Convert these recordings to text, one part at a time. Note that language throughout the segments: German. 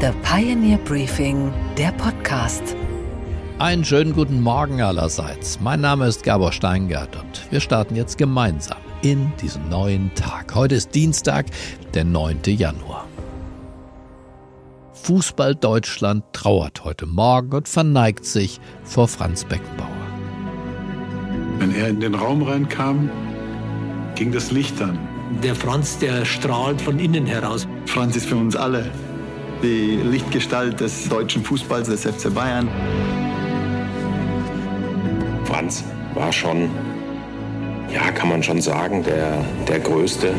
The Pioneer Briefing, der Podcast. Einen schönen guten Morgen allerseits. Mein Name ist Gabor Steingart und wir starten jetzt gemeinsam in diesen neuen Tag. Heute ist Dienstag, der 9. Januar. Fußball Deutschland trauert heute Morgen und verneigt sich vor Franz Beckenbauer. Wenn er in den Raum reinkam, ging das Licht an. Der Franz, der strahlt von innen heraus. Franz ist für uns alle die Lichtgestalt des deutschen Fußballs, des FC Bayern. Franz war schon, ja, kann man schon sagen, der, der Größte.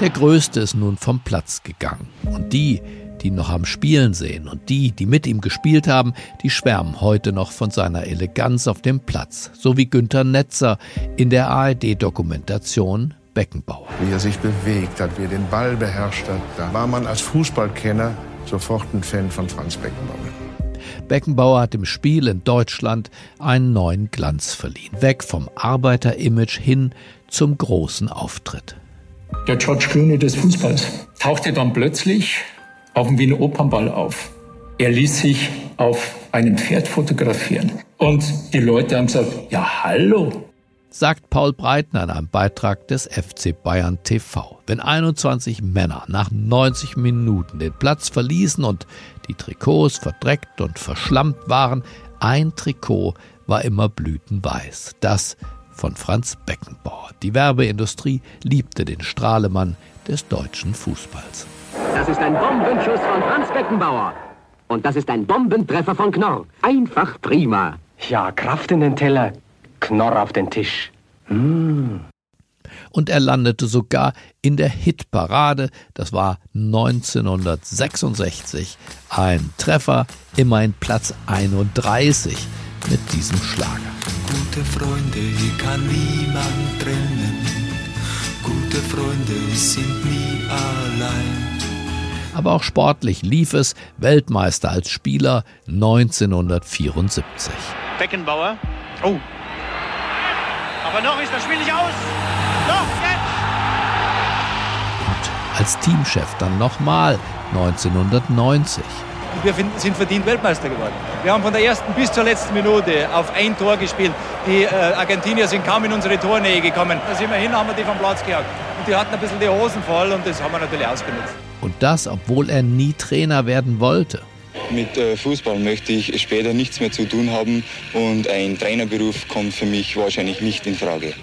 Der Größte ist nun vom Platz gegangen. Und die, die ihn noch am Spielen sehen und die, die mit ihm gespielt haben, die schwärmen heute noch von seiner Eleganz auf dem Platz, so wie Günter Netzer in der ARD-Dokumentation Beckenbauer. Wie er sich bewegt hat, wie er den Ball beherrscht hat, da war man als Fußballkenner sofort ein Fan von Franz Beckenbauer. Beckenbauer hat dem Spiel in Deutschland einen neuen Glanz verliehen, weg vom Arbeiterimage hin zum großen Auftritt. Der George Clooney des Fußballs tauchte dann plötzlich auf dem Wiener Opernball auf. Er ließ sich auf einem Pferd fotografieren. Und die Leute haben gesagt, ja hallo, sagt Paul Breitner in einem Beitrag des FC Bayern TV. Wenn 21 Männer nach 90 Minuten den Platz verließen und die Trikots verdreckt und verschlammt waren, ein Trikot war immer blütenweiß. Das von Franz Beckenbauer. Die Werbeindustrie liebte den Strahlemann des deutschen Fußballs. Das ist ein Bombenschuss von Franz Beckenbauer. Und das ist ein Bombentreffer von Knorr. Einfach prima. Ja, Kraft in den Teller, Knorr auf den Tisch. Mmh. Und er landete sogar in der Hitparade. Das war 1966. Ein Treffer, immerhin Platz 31 mit diesem Schlager. Gute Freunde kann niemand trennen. Gute Freunde sind nie allein. Aber auch sportlich lief es. Weltmeister als Spieler 1974. Beckenbauer. Oh, aber noch ist das Spiel nicht aus. Noch jetzt! Und als Teamchef dann nochmal 1990. Wir sind verdient Weltmeister geworden. Wir haben von der ersten bis zur letzten Minute auf ein Tor gespielt. Die äh, Argentinier sind kaum in unsere Tornähe gekommen. Da sind wir hin, haben wir die vom Platz gejagt. Und die hatten ein bisschen die Hosen voll und das haben wir natürlich ausgenutzt. Und das, obwohl er nie Trainer werden wollte. Mit äh, Fußball möchte ich später nichts mehr zu tun haben und ein Trainerberuf kommt für mich wahrscheinlich nicht in Frage.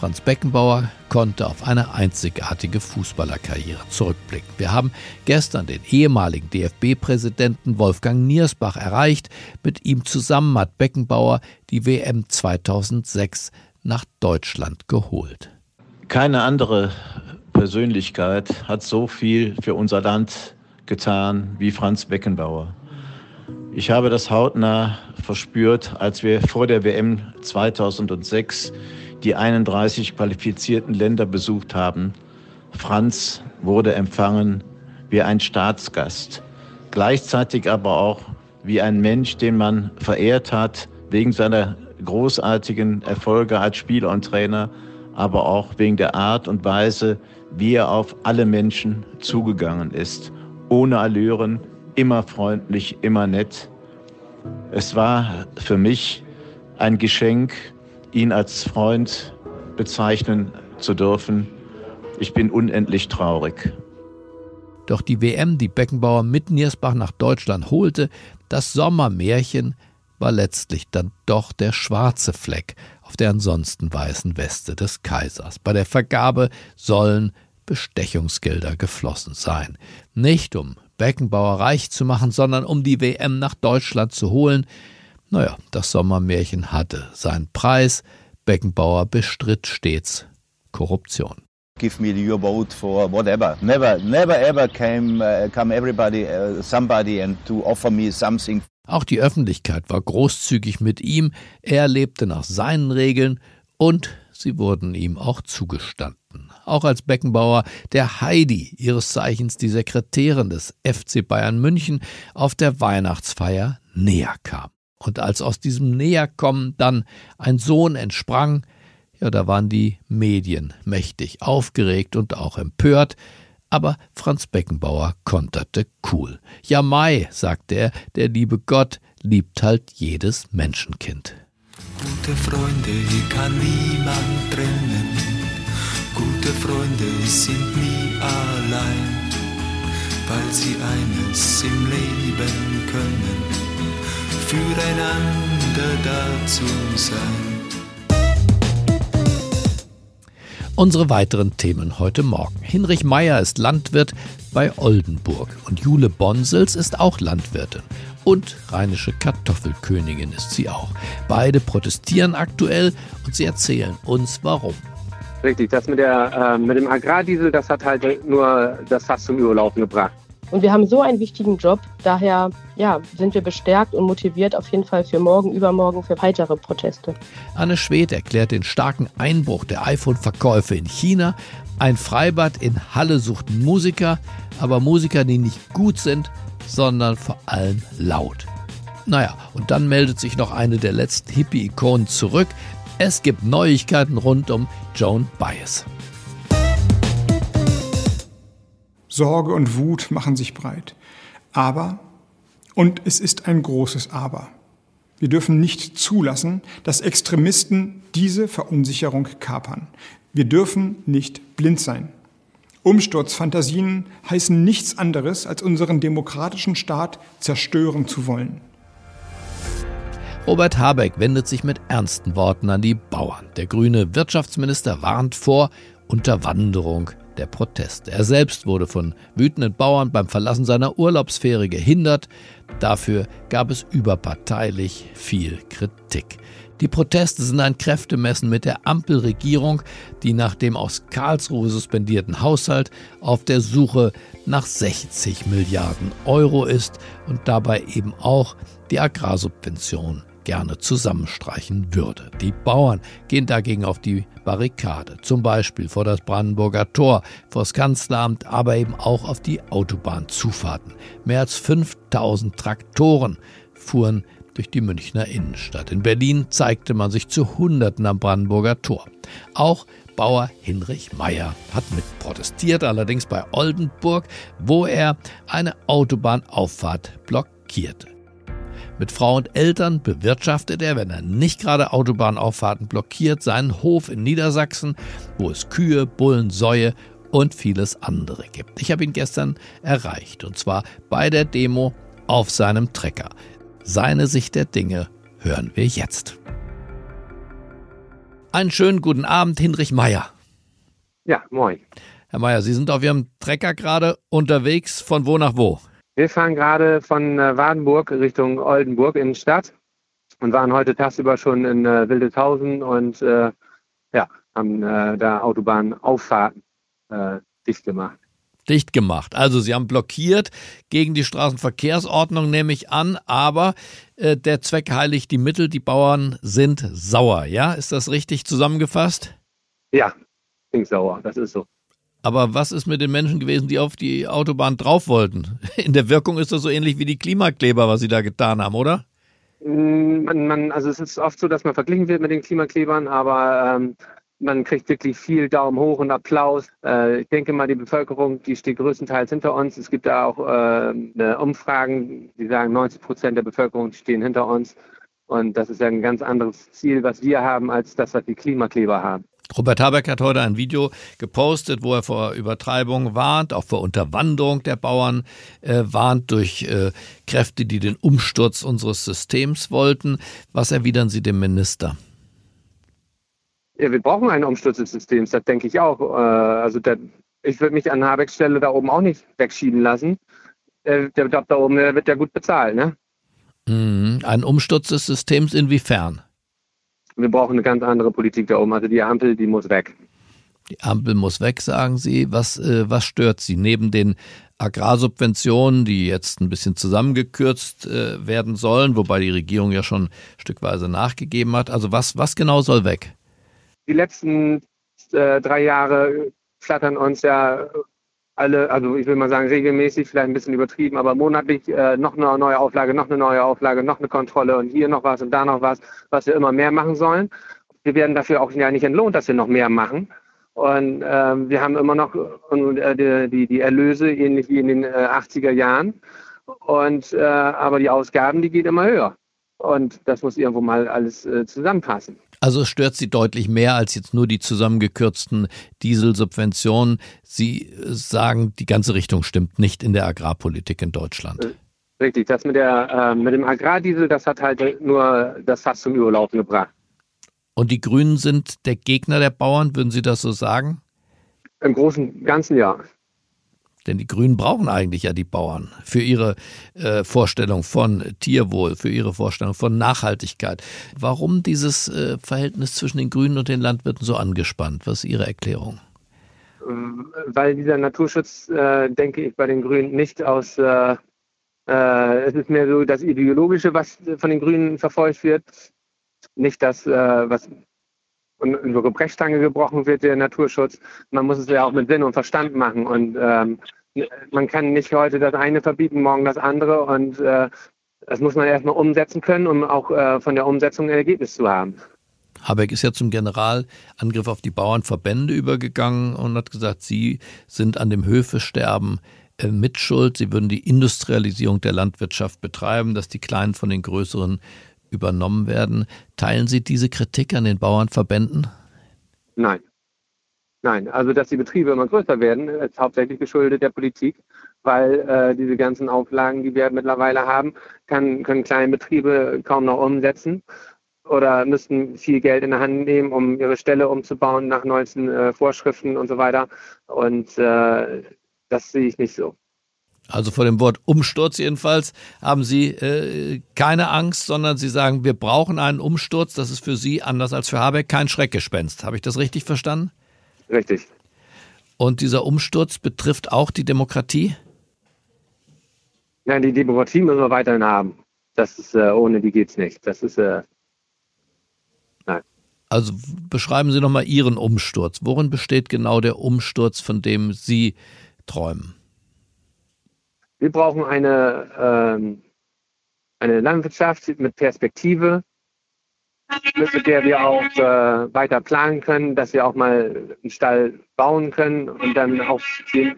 Franz Beckenbauer konnte auf eine einzigartige Fußballerkarriere zurückblicken. Wir haben gestern den ehemaligen DFB-Präsidenten Wolfgang Niersbach erreicht. Mit ihm zusammen hat Beckenbauer die WM 2006 nach Deutschland geholt. Keine andere Persönlichkeit hat so viel für unser Land getan wie Franz Beckenbauer. Ich habe das hautnah verspürt, als wir vor der WM 2006 die 31 qualifizierten Länder besucht haben. Franz wurde empfangen wie ein Staatsgast, gleichzeitig aber auch wie ein Mensch, den man verehrt hat wegen seiner großartigen Erfolge als Spieler und Trainer, aber auch wegen der Art und Weise, wie er auf alle Menschen zugegangen ist ohne Allüren, immer freundlich, immer nett. Es war für mich ein Geschenk, ihn als Freund bezeichnen zu dürfen. Ich bin unendlich traurig. Doch die WM, die Beckenbauer mit Niersbach nach Deutschland holte, das Sommermärchen, war letztlich dann doch der schwarze Fleck auf der ansonsten weißen Weste des Kaisers. Bei der Vergabe sollen Bestechungsgelder geflossen sein. Nicht um Beckenbauer reich zu machen, sondern um die WM nach Deutschland zu holen. Naja, das Sommermärchen hatte seinen Preis. Beckenbauer bestritt stets Korruption. Give me your vote for whatever. Never, never ever came, uh, come everybody, uh, somebody and to offer me something. Auch die Öffentlichkeit war großzügig mit ihm. Er lebte nach seinen Regeln und sie wurden ihm auch zugestanden auch als Beckenbauer der Heidi, ihres Zeichens die Sekretärin des FC Bayern München, auf der Weihnachtsfeier näher kam. Und als aus diesem Näherkommen dann ein Sohn entsprang, ja, da waren die Medien mächtig aufgeregt und auch empört. Aber Franz Beckenbauer konterte cool. Ja, Mai, sagte er, der liebe Gott liebt halt jedes Menschenkind. Gute Freunde kann niemand trennen. Gute Freunde sind nie allein, weil sie eines im Leben können, füreinander da zu sein. Unsere weiteren Themen heute Morgen. Hinrich Meyer ist Landwirt bei Oldenburg und Jule Bonsels ist auch Landwirtin. Und rheinische Kartoffelkönigin ist sie auch. Beide protestieren aktuell und sie erzählen uns warum. Richtig, das mit, der, äh, mit dem Agrardiesel, das hat halt nur das Fass zum Überlaufen gebracht. Und wir haben so einen wichtigen Job, daher ja, sind wir bestärkt und motiviert auf jeden Fall für morgen, übermorgen, für weitere Proteste. Anne Schwed erklärt den starken Einbruch der iPhone-Verkäufe in China. Ein Freibad in Halle sucht Musiker, aber Musiker, die nicht gut sind, sondern vor allem laut. Naja, und dann meldet sich noch eine der letzten Hippie-Ikonen zurück. Es gibt Neuigkeiten rund um Joan Baez. Sorge und Wut machen sich breit. Aber, und es ist ein großes Aber, wir dürfen nicht zulassen, dass Extremisten diese Verunsicherung kapern. Wir dürfen nicht blind sein. Umsturzfantasien heißen nichts anderes, als unseren demokratischen Staat zerstören zu wollen. Robert Habeck wendet sich mit ernsten Worten an die Bauern. Der grüne Wirtschaftsminister warnt vor Unterwanderung der Proteste. Er selbst wurde von wütenden Bauern beim Verlassen seiner Urlaubsfähre gehindert. Dafür gab es überparteilich viel Kritik. Die Proteste sind ein Kräftemessen mit der Ampelregierung, die nach dem aus Karlsruhe suspendierten Haushalt auf der Suche nach 60 Milliarden Euro ist und dabei eben auch die Agrarsubvention gerne zusammenstreichen würde. Die Bauern gehen dagegen auf die Barrikade, zum Beispiel vor das Brandenburger Tor, vor das Kanzleramt, aber eben auch auf die Autobahnzufahrten. Mehr als 5000 Traktoren fuhren durch die Münchner Innenstadt. In Berlin zeigte man sich zu Hunderten am Brandenburger Tor. Auch Bauer Hinrich Meyer hat mit protestiert, allerdings bei Oldenburg, wo er eine Autobahnauffahrt blockierte. Mit Frau und Eltern bewirtschaftet er, wenn er nicht gerade Autobahnauffahrten blockiert, seinen Hof in Niedersachsen, wo es Kühe, Bullen, Säue und vieles andere gibt. Ich habe ihn gestern erreicht und zwar bei der Demo auf seinem Trecker. Seine Sicht der Dinge hören wir jetzt. Einen schönen guten Abend, Hinrich Meyer. Ja, moin. Herr Meyer, Sie sind auf Ihrem Trecker gerade unterwegs. Von wo nach wo? Wir fahren gerade von äh, Wadenburg Richtung Oldenburg in die Stadt und waren heute tagsüber schon in äh, Wildeshausen und äh, ja, haben äh, da Autobahnauffahrten äh, dicht gemacht. Dicht gemacht. Also Sie haben blockiert gegen die Straßenverkehrsordnung, nehme ich an, aber äh, der Zweck heiligt die Mittel. Die Bauern sind sauer, ja? Ist das richtig zusammengefasst? Ja, sind sauer, das ist so. Aber was ist mit den Menschen gewesen, die auf die Autobahn drauf wollten? In der Wirkung ist das so ähnlich wie die Klimakleber, was sie da getan haben, oder? Mm, man, man, also es ist oft so, dass man verglichen wird mit den Klimaklebern, aber ähm, man kriegt wirklich viel Daumen hoch und Applaus. Äh, ich denke mal, die Bevölkerung, die steht größtenteils hinter uns. Es gibt da auch äh, Umfragen, die sagen, 90 Prozent der Bevölkerung stehen hinter uns. Und das ist ja ein ganz anderes Ziel, was wir haben, als das, was die Klimakleber haben. Robert Habeck hat heute ein Video gepostet, wo er vor Übertreibung warnt, auch vor Unterwanderung der Bauern äh, warnt durch äh, Kräfte, die den Umsturz unseres Systems wollten. Was erwidern Sie dem Minister? Ja, wir brauchen einen Umsturz des Systems, das denke ich auch. Äh, also der, ich würde mich an Habecks Stelle da oben auch nicht wegschieben lassen. Der, der Job da oben der wird ja gut bezahlt, ne? Mhm. Ein Umsturz des Systems inwiefern? wir brauchen eine ganz andere Politik da oben. Also die Ampel, die muss weg. Die Ampel muss weg, sagen Sie. Was, äh, was stört Sie? Neben den Agrarsubventionen, die jetzt ein bisschen zusammengekürzt äh, werden sollen, wobei die Regierung ja schon stückweise nachgegeben hat. Also was, was genau soll weg? Die letzten äh, drei Jahre flattern uns ja alle, also ich will mal sagen regelmäßig, vielleicht ein bisschen übertrieben, aber monatlich äh, noch eine neue Auflage, noch eine neue Auflage, noch eine Kontrolle und hier noch was und da noch was, was wir immer mehr machen sollen. Wir werden dafür auch ja nicht entlohnt, dass wir noch mehr machen. Und ähm, wir haben immer noch äh, die, die Erlöse ähnlich wie in den äh, 80er Jahren. Und, äh, aber die Ausgaben, die gehen immer höher. Und das muss irgendwo mal alles äh, zusammenpassen. Also stört Sie deutlich mehr als jetzt nur die zusammengekürzten Dieselsubventionen. Sie äh, sagen, die ganze Richtung stimmt nicht in der Agrarpolitik in Deutschland. Äh, richtig, das mit, der, äh, mit dem Agrardiesel, das hat halt nur das Fass zum Überlaufen gebracht. Und die Grünen sind der Gegner der Bauern, würden Sie das so sagen? Im Großen und Ganzen ja. Denn die Grünen brauchen eigentlich ja die Bauern für ihre äh, Vorstellung von Tierwohl, für ihre Vorstellung von Nachhaltigkeit. Warum dieses äh, Verhältnis zwischen den Grünen und den Landwirten so angespannt? Was ist Ihre Erklärung? Weil dieser Naturschutz, äh, denke ich, bei den Grünen nicht aus, äh, äh, es ist mehr so das Ideologische, was von den Grünen verfolgt wird, nicht das, äh, was über Brechstange gebrochen wird, der Naturschutz. Man muss es ja auch mit Sinn und Verstand machen. Und ähm, man kann nicht heute das eine verbieten, morgen das andere. Und äh, das muss man erstmal umsetzen können, um auch äh, von der Umsetzung ein Ergebnis zu haben. Habeck ist ja zum Generalangriff auf die Bauernverbände übergegangen und hat gesagt, sie sind an dem Höfesterben äh, mitschuld. Sie würden die Industrialisierung der Landwirtschaft betreiben, dass die Kleinen von den Größeren übernommen werden. Teilen Sie diese Kritik an den Bauernverbänden? Nein. Nein, also dass die Betriebe immer größer werden, ist hauptsächlich geschuldet der Politik, weil äh, diese ganzen Auflagen, die wir mittlerweile haben, kann, können kleine Betriebe kaum noch umsetzen oder müssten viel Geld in der Hand nehmen, um ihre Stelle umzubauen nach neuesten äh, Vorschriften und so weiter. Und äh, das sehe ich nicht so. Also vor dem Wort Umsturz jedenfalls haben Sie äh, keine Angst, sondern Sie sagen, wir brauchen einen Umsturz. Das ist für Sie, anders als für Habeck, kein Schreckgespenst. Habe ich das richtig verstanden? Richtig. Und dieser Umsturz betrifft auch die Demokratie? Nein, die Demokratie müssen wir weiterhin haben. Das ist, äh, ohne die geht es nicht. Das ist, äh, nein. Also beschreiben Sie nochmal Ihren Umsturz. Worin besteht genau der Umsturz, von dem Sie träumen? Wir brauchen eine, ähm, eine Landwirtschaft mit Perspektive, mit der wir auch äh, weiter planen können, dass wir auch mal einen Stall bauen können und dann auch den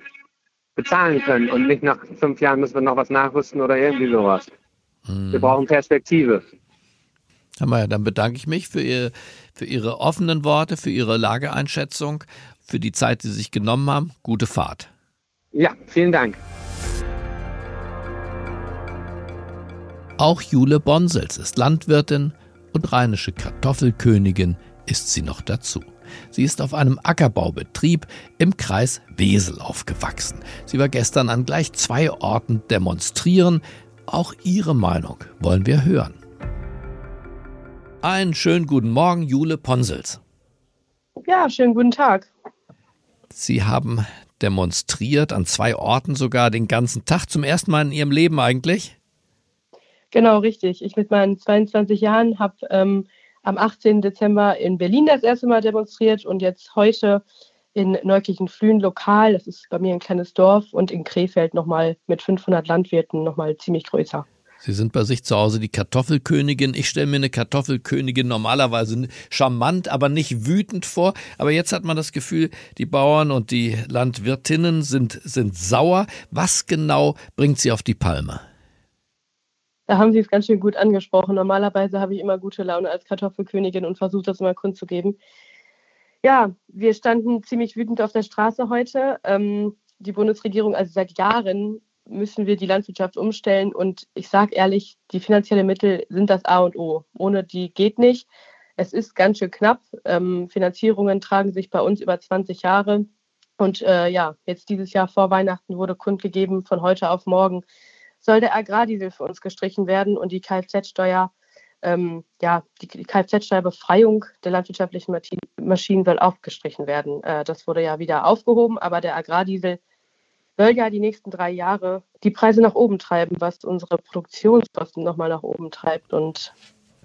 bezahlen können und nicht nach fünf Jahren müssen wir noch was nachrüsten oder irgendwie sowas. Hm. Wir brauchen Perspektive. Herr Mayer, dann bedanke ich mich für, Ihr, für Ihre offenen Worte, für Ihre Lageeinschätzung, für die Zeit, die Sie sich genommen haben. Gute Fahrt. Ja, vielen Dank. Auch Jule Bonsels ist Landwirtin und rheinische Kartoffelkönigin ist sie noch dazu. Sie ist auf einem Ackerbaubetrieb im Kreis Wesel aufgewachsen. Sie war gestern an gleich zwei Orten demonstrieren. Auch ihre Meinung wollen wir hören. Einen schönen guten Morgen, Jule Ponsels. Ja, schönen guten Tag. Sie haben demonstriert an zwei Orten sogar den ganzen Tag. Zum ersten Mal in Ihrem Leben eigentlich? Genau, richtig. Ich mit meinen 22 Jahren habe ähm, am 18. Dezember in Berlin das erste Mal demonstriert und jetzt heute in Neukirchen-Flühen lokal. Das ist bei mir ein kleines Dorf und in Krefeld nochmal mit 500 Landwirten nochmal ziemlich größer. Sie sind bei sich zu Hause die Kartoffelkönigin. Ich stelle mir eine Kartoffelkönigin normalerweise charmant, aber nicht wütend vor. Aber jetzt hat man das Gefühl, die Bauern und die Landwirtinnen sind, sind sauer. Was genau bringt sie auf die Palme? Da haben Sie es ganz schön gut angesprochen. Normalerweise habe ich immer gute Laune als Kartoffelkönigin und versuche das immer kundzugeben. Ja, wir standen ziemlich wütend auf der Straße heute. Ähm, die Bundesregierung, also seit Jahren müssen wir die Landwirtschaft umstellen. Und ich sage ehrlich, die finanziellen Mittel sind das A und O. Ohne die geht nicht. Es ist ganz schön knapp. Ähm, Finanzierungen tragen sich bei uns über 20 Jahre. Und äh, ja, jetzt dieses Jahr vor Weihnachten wurde kundgegeben, von heute auf morgen soll der Agrardiesel für uns gestrichen werden und die Kfz-Steuer, ähm, ja, die, Kfz-Steuerbefreiung der landwirtschaftlichen Maschinen soll auch gestrichen werden. Äh, das wurde ja wieder aufgehoben, aber der Agrardiesel soll ja die nächsten drei Jahre die Preise nach oben treiben, was unsere Produktionskosten nochmal nach oben treibt. Und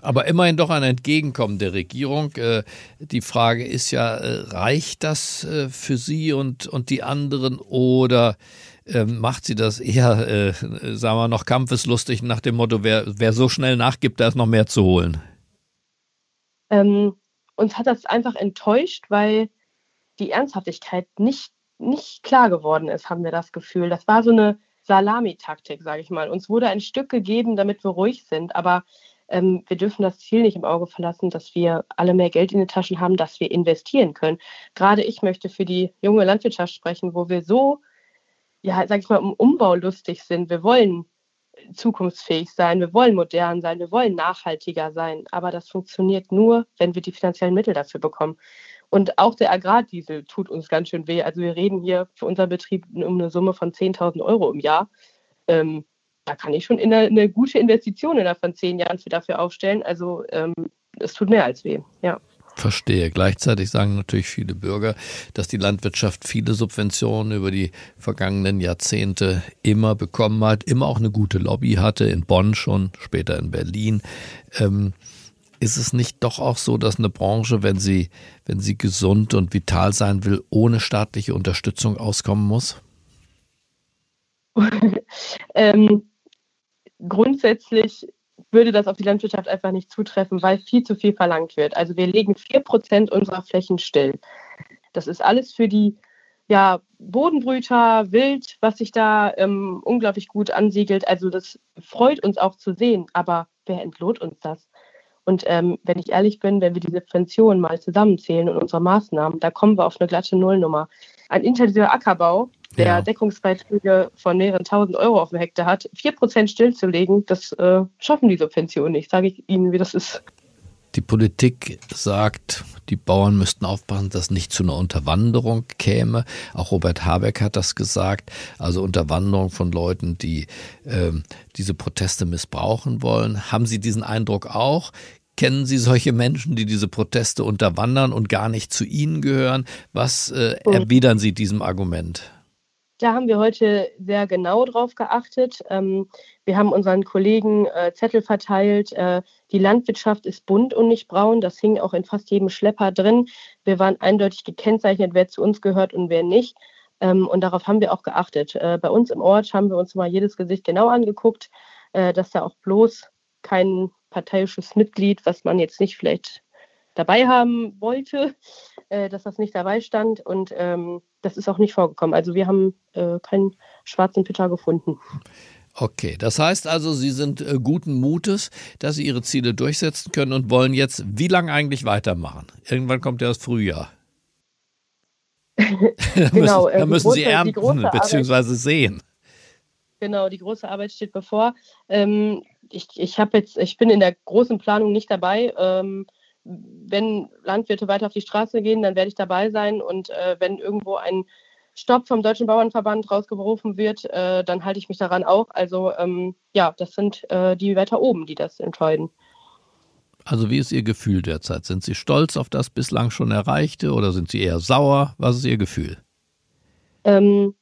aber immerhin doch ein Entgegenkommen der Regierung. Äh, die Frage ist ja, äh, reicht das äh, für Sie und, und die anderen oder ähm, macht sie das eher, sagen wir noch kampfeslustig nach dem Motto, wer, wer so schnell nachgibt, da ist noch mehr zu holen? Ähm, uns hat das einfach enttäuscht, weil die Ernsthaftigkeit nicht, nicht klar geworden ist, haben wir das Gefühl. Das war so eine Salamitaktik, sage ich mal. Uns wurde ein Stück gegeben, damit wir ruhig sind, aber ähm, wir dürfen das Ziel nicht im Auge verlassen, dass wir alle mehr Geld in den Taschen haben, dass wir investieren können. Gerade ich möchte für die junge Landwirtschaft sprechen, wo wir so, ja, sag ich mal, um Umbau lustig sind. Wir wollen zukunftsfähig sein, wir wollen modern sein, wir wollen nachhaltiger sein. Aber das funktioniert nur, wenn wir die finanziellen Mittel dafür bekommen. Und auch der Agrardiesel tut uns ganz schön weh. Also wir reden hier für unseren Betrieb um eine Summe von 10.000 Euro im Jahr. Ähm, da kann ich schon eine, eine, gute Investition innerhalb von zehn Jahren für dafür aufstellen. Also ähm, es tut mehr als weh, ja. Verstehe. Gleichzeitig sagen natürlich viele Bürger, dass die Landwirtschaft viele Subventionen über die vergangenen Jahrzehnte immer bekommen hat, immer auch eine gute Lobby hatte, in Bonn schon, später in Berlin. Ähm, ist es nicht doch auch so, dass eine Branche, wenn sie, wenn sie gesund und vital sein will, ohne staatliche Unterstützung auskommen muss? ähm, grundsätzlich würde das auf die Landwirtschaft einfach nicht zutreffen, weil viel zu viel verlangt wird. Also wir legen 4% unserer Flächen still. Das ist alles für die ja, Bodenbrüter, Wild, was sich da ähm, unglaublich gut ansiedelt. Also das freut uns auch zu sehen, aber wer entlohnt uns das? Und ähm, wenn ich ehrlich bin, wenn wir die Subventionen mal zusammenzählen und unsere Maßnahmen, da kommen wir auf eine glatte Nullnummer. Ein intensiver Ackerbau, der ja. Deckungsbeiträge von mehreren tausend Euro auf dem Hektar hat, vier Prozent stillzulegen, das äh, schaffen die Subventionen nicht. Sage ich Ihnen, wie das ist. Die Politik sagt, die Bauern müssten aufpassen, dass nicht zu einer Unterwanderung käme. Auch Robert Habeck hat das gesagt. Also Unterwanderung von Leuten, die äh, diese Proteste missbrauchen wollen. Haben Sie diesen Eindruck auch? Kennen Sie solche Menschen, die diese Proteste unterwandern und gar nicht zu Ihnen gehören? Was äh, erwidern Sie diesem Argument? Da haben wir heute sehr genau drauf geachtet. Ähm, wir haben unseren Kollegen äh, Zettel verteilt. Äh, die Landwirtschaft ist bunt und nicht braun. Das hing auch in fast jedem Schlepper drin. Wir waren eindeutig gekennzeichnet, wer zu uns gehört und wer nicht. Ähm, und darauf haben wir auch geachtet. Äh, bei uns im Ort haben wir uns mal jedes Gesicht genau angeguckt, dass da auch bloß kein parteiisches Mitglied, was man jetzt nicht vielleicht dabei haben wollte, äh, dass das nicht dabei stand. Und ähm, das ist auch nicht vorgekommen. Also wir haben äh, keinen schwarzen Peter gefunden. Okay, das heißt also, Sie sind äh, guten Mutes, dass Sie Ihre Ziele durchsetzen können und wollen jetzt wie lange eigentlich weitermachen? Irgendwann kommt ja das Frühjahr. da genau, müssen, da müssen große, Sie ernten bzw. sehen. Genau, die große Arbeit steht bevor. Ähm, ich, ich jetzt, ich bin in der großen Planung nicht dabei. Ähm, wenn Landwirte weiter auf die Straße gehen, dann werde ich dabei sein. Und äh, wenn irgendwo ein Stopp vom Deutschen Bauernverband rausgerufen wird, äh, dann halte ich mich daran auch. Also ähm, ja, das sind äh, die weiter oben, die das entscheiden. Also wie ist Ihr Gefühl derzeit? Sind Sie stolz auf das bislang schon Erreichte oder sind Sie eher sauer? Was ist Ihr Gefühl? Ähm,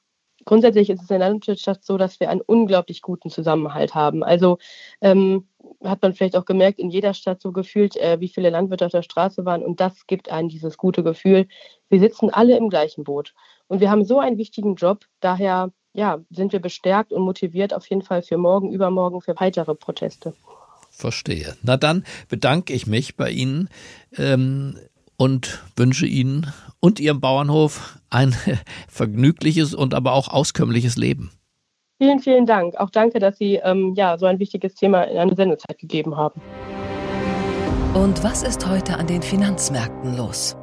grundsätzlich ist es in der Landwirtschaft so, dass wir einen unglaublich guten Zusammenhalt haben. Also ähm, hat man vielleicht auch gemerkt, in jeder Stadt so gefühlt, äh, wie viele Landwirte auf der Straße waren. Und das gibt einen dieses gute Gefühl. Wir sitzen alle im gleichen Boot. Und wir haben so einen wichtigen Job. Daher ja, sind wir bestärkt und motiviert auf jeden Fall für morgen, übermorgen, für weitere Proteste. Verstehe. Na dann bedanke ich mich bei Ihnen. Ähm, und wünsche Ihnen und Ihrem Bauernhof ein vergnügliches und aber auch auskömmliches Leben. Vielen, vielen Dank. Auch danke, dass Sie ähm, ja, so ein wichtiges Thema in eine Sendezeit gegeben haben. Und was ist heute an den Finanzmärkten los?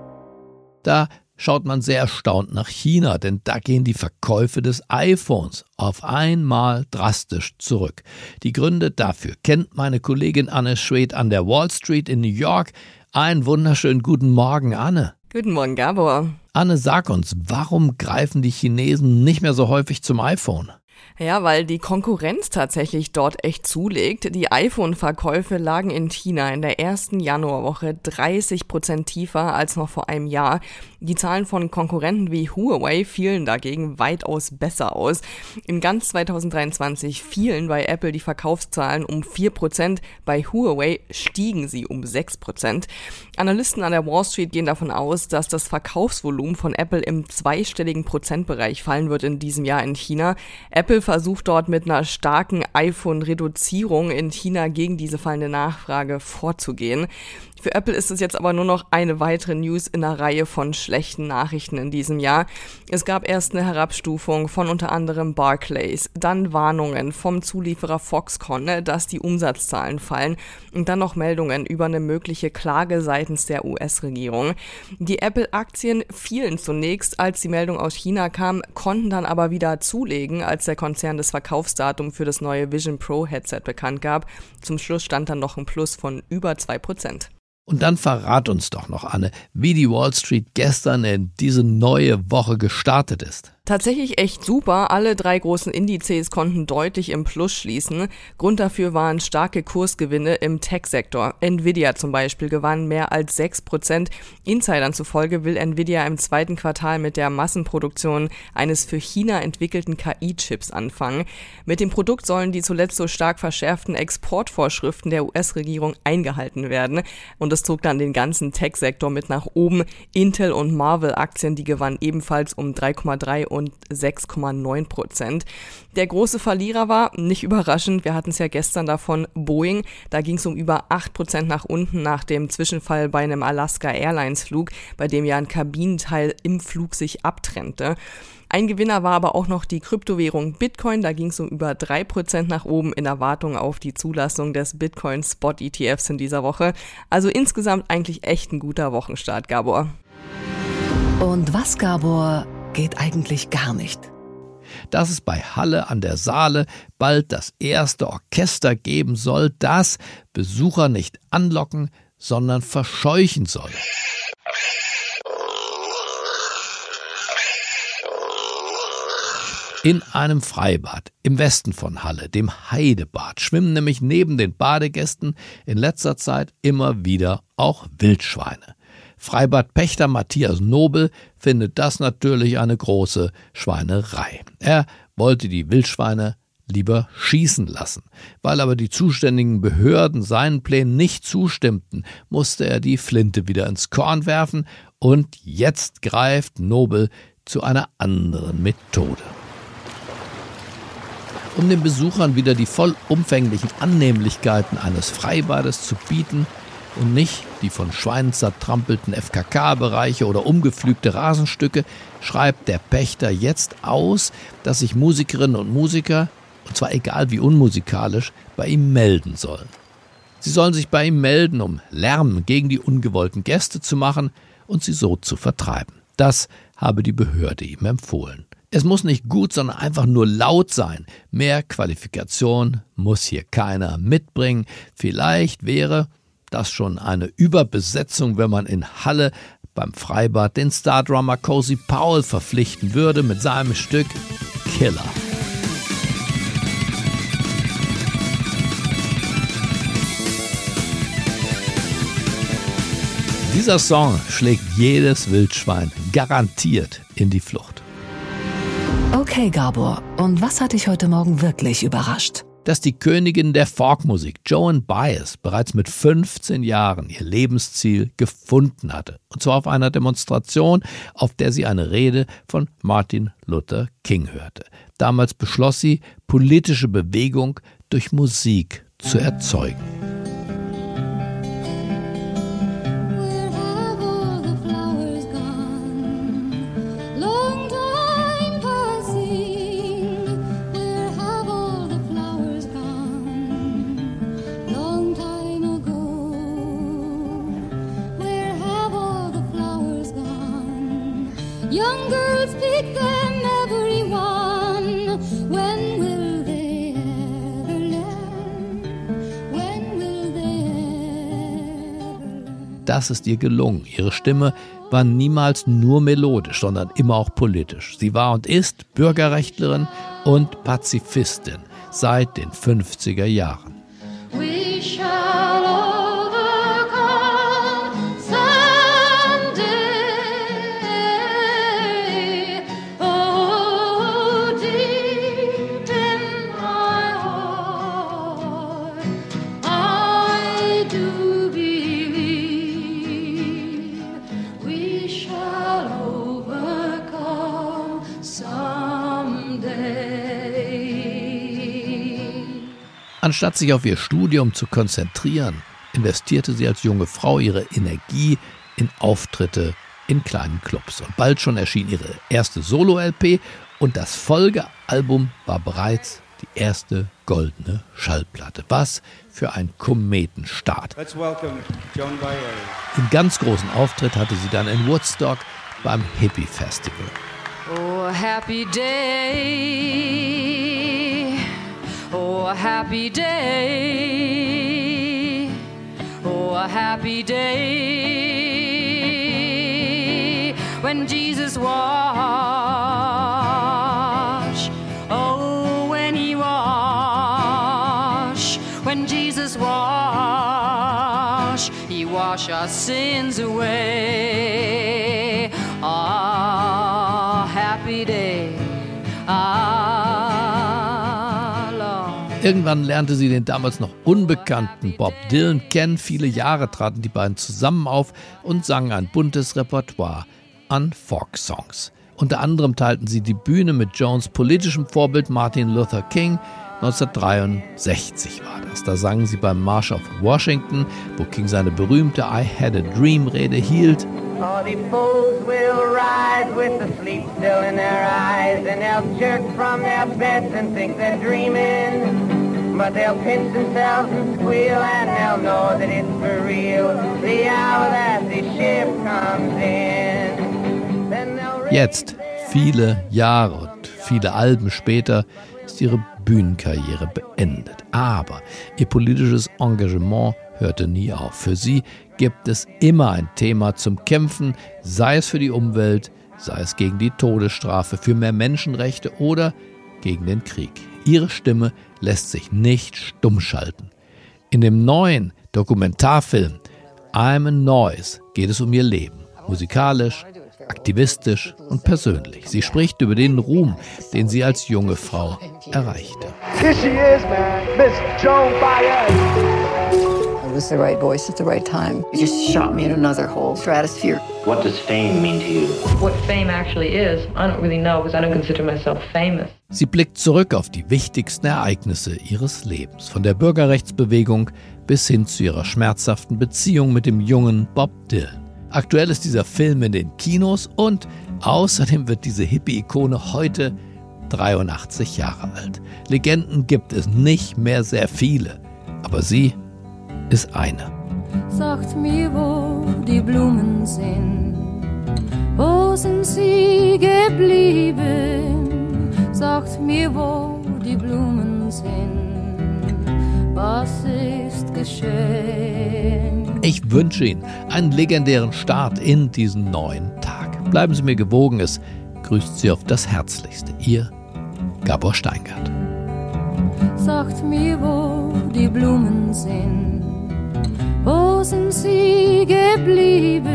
Da schaut man sehr erstaunt nach China, denn da gehen die Verkäufe des iPhones auf einmal drastisch zurück. Die Gründe dafür kennt meine Kollegin Anne Schwed an der Wall Street in New York. Einen wunderschönen guten Morgen, Anne. Guten Morgen, Gabor. Anne, sag uns, warum greifen die Chinesen nicht mehr so häufig zum iPhone? Ja, weil die Konkurrenz tatsächlich dort echt zulegt. Die iPhone-Verkäufe lagen in China in der ersten Januarwoche 30 Prozent tiefer als noch vor einem Jahr. Die Zahlen von Konkurrenten wie Huawei fielen dagegen weitaus besser aus. In ganz 2023 fielen bei Apple die Verkaufszahlen um 4 Prozent, bei Huawei stiegen sie um 6 Prozent. Analysten an der Wall Street gehen davon aus, dass das Verkaufsvolumen von Apple im zweistelligen Prozentbereich fallen wird in diesem Jahr in China. Apple versucht dort mit einer starken iPhone-Reduzierung in China gegen diese fallende Nachfrage vorzugehen. Für Apple ist es jetzt aber nur noch eine weitere News in einer Reihe von schlechten Nachrichten in diesem Jahr. Es gab erst eine Herabstufung von unter anderem Barclays, dann Warnungen vom Zulieferer Foxconn, ne, dass die Umsatzzahlen fallen und dann noch Meldungen über eine mögliche Klage seitens der US-Regierung. Die Apple-Aktien fielen zunächst, als die Meldung aus China kam, konnten dann aber wieder zulegen, als der Konzern das Verkaufsdatum für das neue Vision Pro Headset bekannt gab. Zum Schluss stand dann noch ein Plus von über 2%. Und dann verrat uns doch noch, Anne, wie die Wall Street gestern in diese neue Woche gestartet ist. Tatsächlich echt super. Alle drei großen Indizes konnten deutlich im Plus schließen. Grund dafür waren starke Kursgewinne im Tech-Sektor. Nvidia zum Beispiel gewann mehr als 6%. Insidern zufolge will Nvidia im zweiten Quartal mit der Massenproduktion eines für China entwickelten KI-Chips anfangen. Mit dem Produkt sollen die zuletzt so stark verschärften Exportvorschriften der US-Regierung eingehalten werden. Und das zog dann den ganzen Tech-Sektor mit nach oben. Intel und Marvel-Aktien, die gewannen ebenfalls um 3,3 und 6,9 Prozent. Der große Verlierer war, nicht überraschend, wir hatten es ja gestern davon, Boeing. Da ging es um über 8 Prozent nach unten nach dem Zwischenfall bei einem Alaska Airlines Flug, bei dem ja ein Kabinenteil im Flug sich abtrennte. Ein Gewinner war aber auch noch die Kryptowährung Bitcoin. Da ging es um über 3% nach oben in Erwartung auf die Zulassung des Bitcoin Spot ETFs in dieser Woche. Also insgesamt eigentlich echt ein guter Wochenstart, Gabor. Und was, Gabor, geht eigentlich gar nicht. Dass es bei Halle an der Saale bald das erste Orchester geben soll, das Besucher nicht anlocken, sondern verscheuchen soll. In einem Freibad im Westen von Halle, dem Heidebad, schwimmen nämlich neben den Badegästen in letzter Zeit immer wieder auch Wildschweine. Freibadpächter Matthias Nobel findet das natürlich eine große Schweinerei. Er wollte die Wildschweine lieber schießen lassen. Weil aber die zuständigen Behörden seinen Plänen nicht zustimmten, musste er die Flinte wieder ins Korn werfen und jetzt greift Nobel zu einer anderen Methode. Um den Besuchern wieder die vollumfänglichen Annehmlichkeiten eines Freibades zu bieten, und nicht die von Schweinen zertrampelten FKK-Bereiche oder umgepflügte Rasenstücke, schreibt der Pächter jetzt aus, dass sich Musikerinnen und Musiker, und zwar egal wie unmusikalisch, bei ihm melden sollen. Sie sollen sich bei ihm melden, um Lärm gegen die ungewollten Gäste zu machen und sie so zu vertreiben. Das habe die Behörde ihm empfohlen. Es muss nicht gut, sondern einfach nur laut sein. Mehr Qualifikation muss hier keiner mitbringen. Vielleicht wäre, das schon eine Überbesetzung, wenn man in Halle beim Freibad den Stardrummer Cozy Powell verpflichten würde mit seinem Stück Killer. Dieser Song schlägt jedes Wildschwein garantiert in die Flucht. Okay, Gabor, und was hat dich heute Morgen wirklich überrascht? Dass die Königin der Folkmusik, Joan Baez, bereits mit 15 Jahren ihr Lebensziel gefunden hatte. Und zwar auf einer Demonstration, auf der sie eine Rede von Martin Luther King hörte. Damals beschloss sie, politische Bewegung durch Musik zu erzeugen. Das ist ihr gelungen. Ihre Stimme war niemals nur melodisch, sondern immer auch politisch. Sie war und ist Bürgerrechtlerin und Pazifistin seit den 50er Jahren. Anstatt sich auf ihr Studium zu konzentrieren, investierte sie als junge Frau ihre Energie in Auftritte in kleinen Clubs. Und bald schon erschien ihre erste Solo-LP und das Folgealbum war bereits die erste goldene Schallplatte. Was für ein Kometenstart. Den ganz großen Auftritt hatte sie dann in Woodstock beim Hippie Festival. Oh, happy day. Oh, happy day. Oh, a happy day. When Jesus wash. Oh, when he wash. When Jesus wash. He wash our sins away. Irgendwann lernte sie den damals noch unbekannten Bob Dylan kennen. Viele Jahre traten die beiden zusammen auf und sangen ein buntes Repertoire an Folk-Songs. Unter anderem teilten sie die Bühne mit Jones politischem Vorbild Martin Luther King. 1963 war das. Da sangen sie beim March of Washington, wo King seine berühmte I Had a Dream Rede hielt. All the fools will rise with the sleep still in their eyes, and they'll jerk from their beds and think they're dreaming. But they'll pinch themselves and squeal, and they'll know that it's for real. The hour that the ship comes in. Jetzt, viele Jahre und viele Alben später, ist ihre Bühnenkarriere beendet. Aber ihr politisches Engagement hörte nie auf. Für sie gibt es immer ein Thema zum Kämpfen, sei es für die Umwelt, sei es gegen die Todesstrafe, für mehr Menschenrechte oder gegen den Krieg. Ihre Stimme lässt sich nicht stumm schalten. In dem neuen Dokumentarfilm I'm a Noise geht es um ihr Leben, musikalisch, aktivistisch und persönlich. Sie spricht über den Ruhm, den sie als junge Frau erreichte. Here she is, man, Miss Joan Baez. I was the right voice at the right time. It just shot me in another whole stratosphere. What does fame mean to you? What fame actually is, I don't really know because I don't consider myself famous. Sie blickt zurück auf die wichtigsten Ereignisse ihres Lebens, von der Bürgerrechtsbewegung bis hin zu ihrer schmerzhaften Beziehung mit dem jungen Bob Dylan. Aktuell ist dieser Film in den Kinos und außerdem wird diese Hippie-Ikone heute 83 Jahre alt. Legenden gibt es nicht mehr sehr viele, aber sie ist eine. Sagt mir, wo die Blumen sind, wo sind sie geblieben? Sagt mir, wo die Blumen sind, was ist geschehen? Ich wünsche Ihnen einen legendären Start in diesen neuen Tag. Bleiben Sie mir gewogen, es grüßt Sie auf das Herzlichste. Ihr Gabor Steingart. Sagt mir, wo die Blumen sind, wo sind sie geblieben?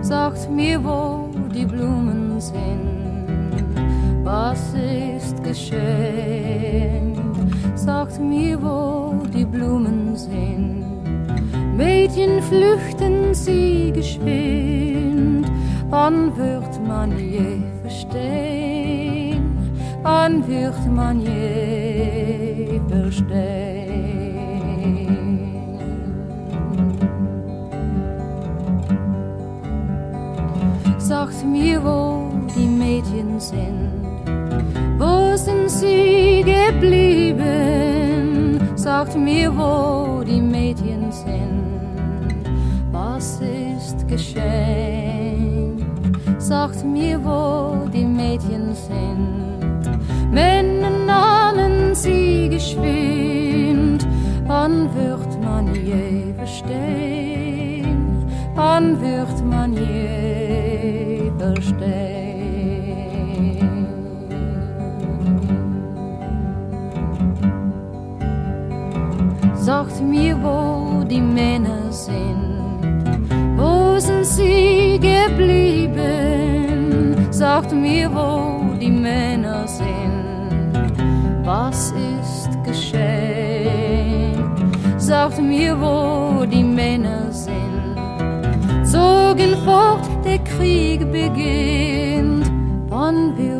Sagt mir, wo die Blumen sind, was ist geschehen? Sagt mir, wo die Blumen sind. Mädchen flüchten sie geschwind, wann wird man je verstehen? Wann wird man je verstehen? Sagt mir, wo die Mädchen sind, sie geblieben? Sagt mir, wo die Mädchen sind, was ist geschehen? Sagt mir, wo die Mädchen sind, Männer nahmen sie geschwind, wann wird man je verstehen? Wann wird Sagt mir, wo die Männer sind, wo sind sie geblieben? Sagt mir, wo die Männer sind, was ist geschehen? Sagt mir, wo die Männer sind, zogen fort, der Krieg beginnt. Wann wird